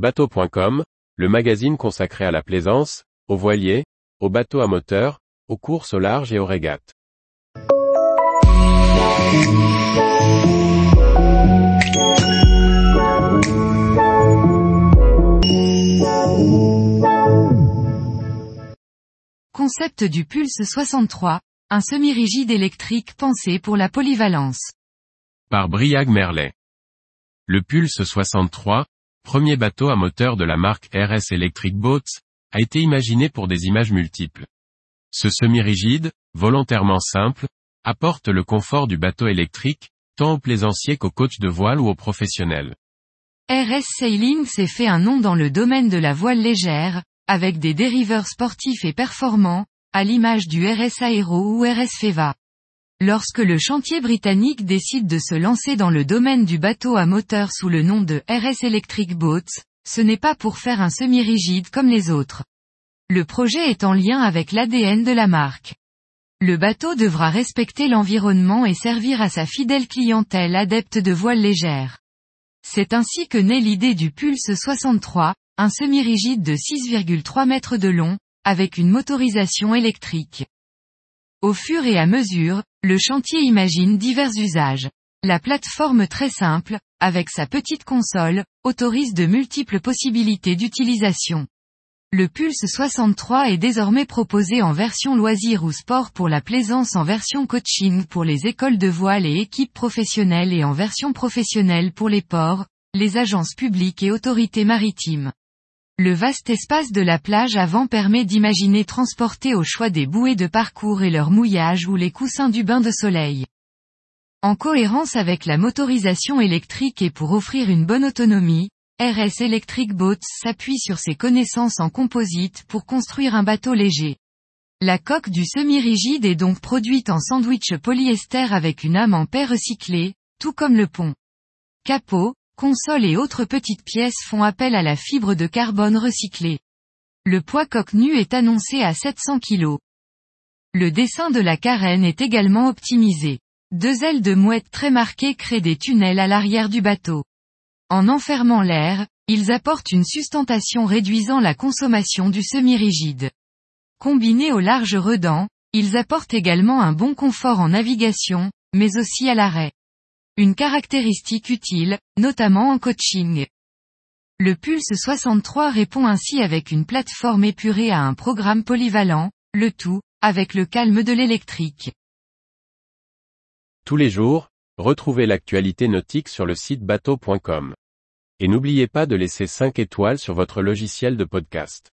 Bateau.com, le magazine consacré à la plaisance, aux voiliers, aux bateaux à moteur, aux courses au large et aux régates. Concept du Pulse 63, un semi-rigide électrique pensé pour la polyvalence. Par Briag Merlet. Le Pulse 63, premier bateau à moteur de la marque RS Electric Boats, a été imaginé pour des images multiples. Ce semi-rigide, volontairement simple, apporte le confort du bateau électrique, tant aux plaisanciers qu'aux coachs de voile ou aux professionnels. RS Sailing s'est fait un nom dans le domaine de la voile légère, avec des dériveurs sportifs et performants, à l'image du RS Aero ou RS Feva. Lorsque le chantier britannique décide de se lancer dans le domaine du bateau à moteur sous le nom de RS Electric Boats, ce n'est pas pour faire un semi-rigide comme les autres. Le projet est en lien avec l'ADN de la marque. Le bateau devra respecter l'environnement et servir à sa fidèle clientèle adepte de voiles légères. C'est ainsi que naît l'idée du Pulse 63, un semi-rigide de 6,3 mètres de long, avec une motorisation électrique. Au fur et à mesure, le chantier imagine divers usages. La plateforme très simple, avec sa petite console, autorise de multiples possibilités d'utilisation. Le Pulse 63 est désormais proposé en version loisir ou sport pour la plaisance en version coaching pour les écoles de voile et équipes professionnelles et en version professionnelle pour les ports, les agences publiques et autorités maritimes. Le vaste espace de la plage avant permet d'imaginer transporter au choix des bouées de parcours et leur mouillage ou les coussins du bain de soleil. En cohérence avec la motorisation électrique et pour offrir une bonne autonomie, RS Electric Boats s'appuie sur ses connaissances en composite pour construire un bateau léger. La coque du semi-rigide est donc produite en sandwich polyester avec une âme en paix recyclée, tout comme le pont. Capot, console et autres petites pièces font appel à la fibre de carbone recyclée. Le poids coque nu est annoncé à 700 kg. Le dessin de la carène est également optimisé. Deux ailes de mouette très marquées créent des tunnels à l'arrière du bateau. En enfermant l'air, ils apportent une sustentation réduisant la consommation du semi-rigide. Combinés aux larges redans, ils apportent également un bon confort en navigation, mais aussi à l'arrêt une caractéristique utile, notamment en coaching. Le Pulse 63 répond ainsi avec une plateforme épurée à un programme polyvalent, le tout, avec le calme de l'électrique. Tous les jours, retrouvez l'actualité nautique sur le site bateau.com. Et n'oubliez pas de laisser 5 étoiles sur votre logiciel de podcast.